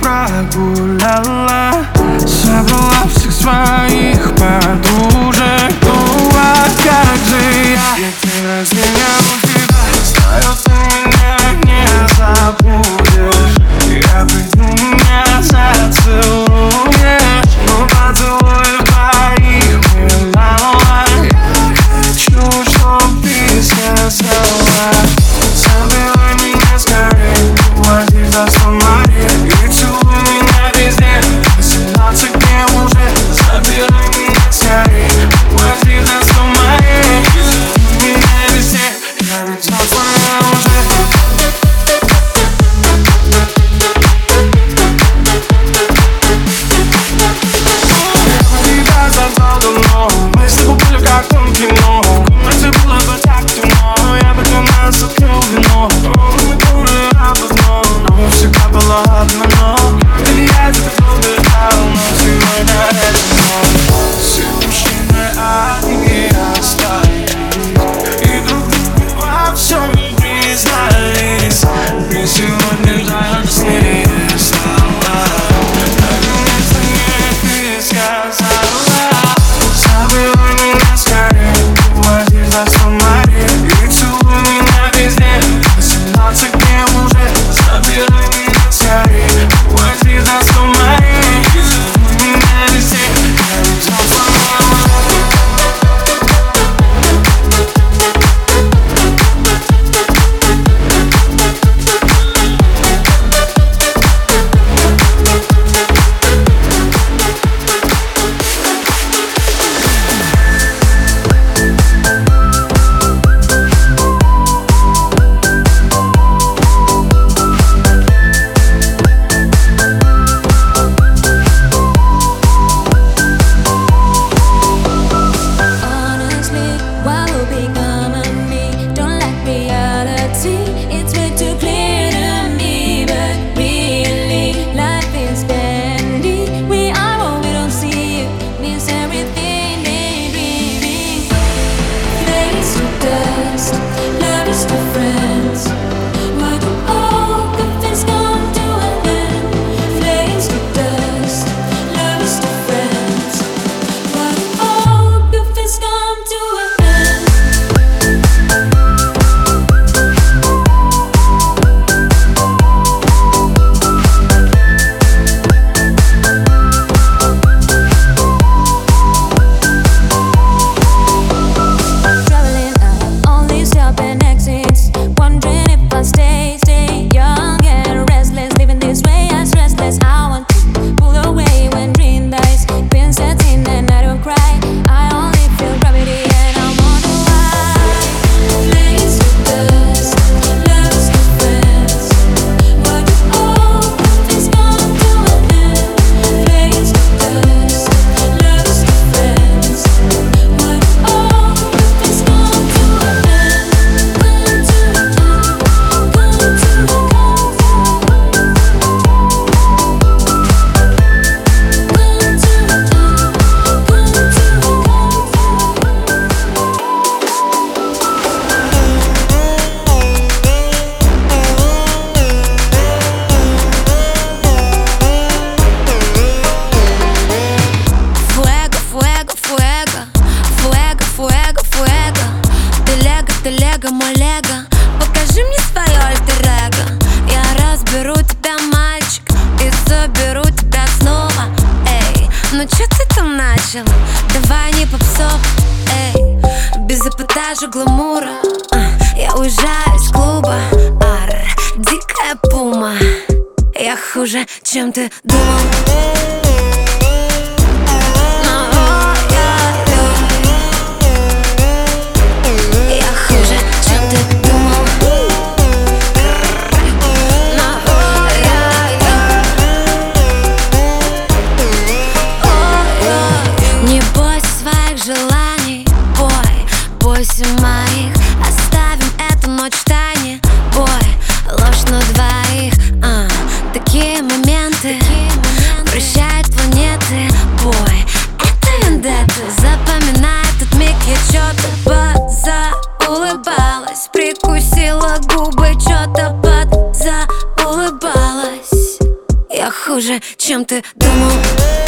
прогуляла Собрала всех своих подружек. Ну а как же я, я тебя разменял больше гламура. А, я уезжаю из клуба. Ар, дикая пума. Я хуже, чем ты думал. хуже, чем ты думал.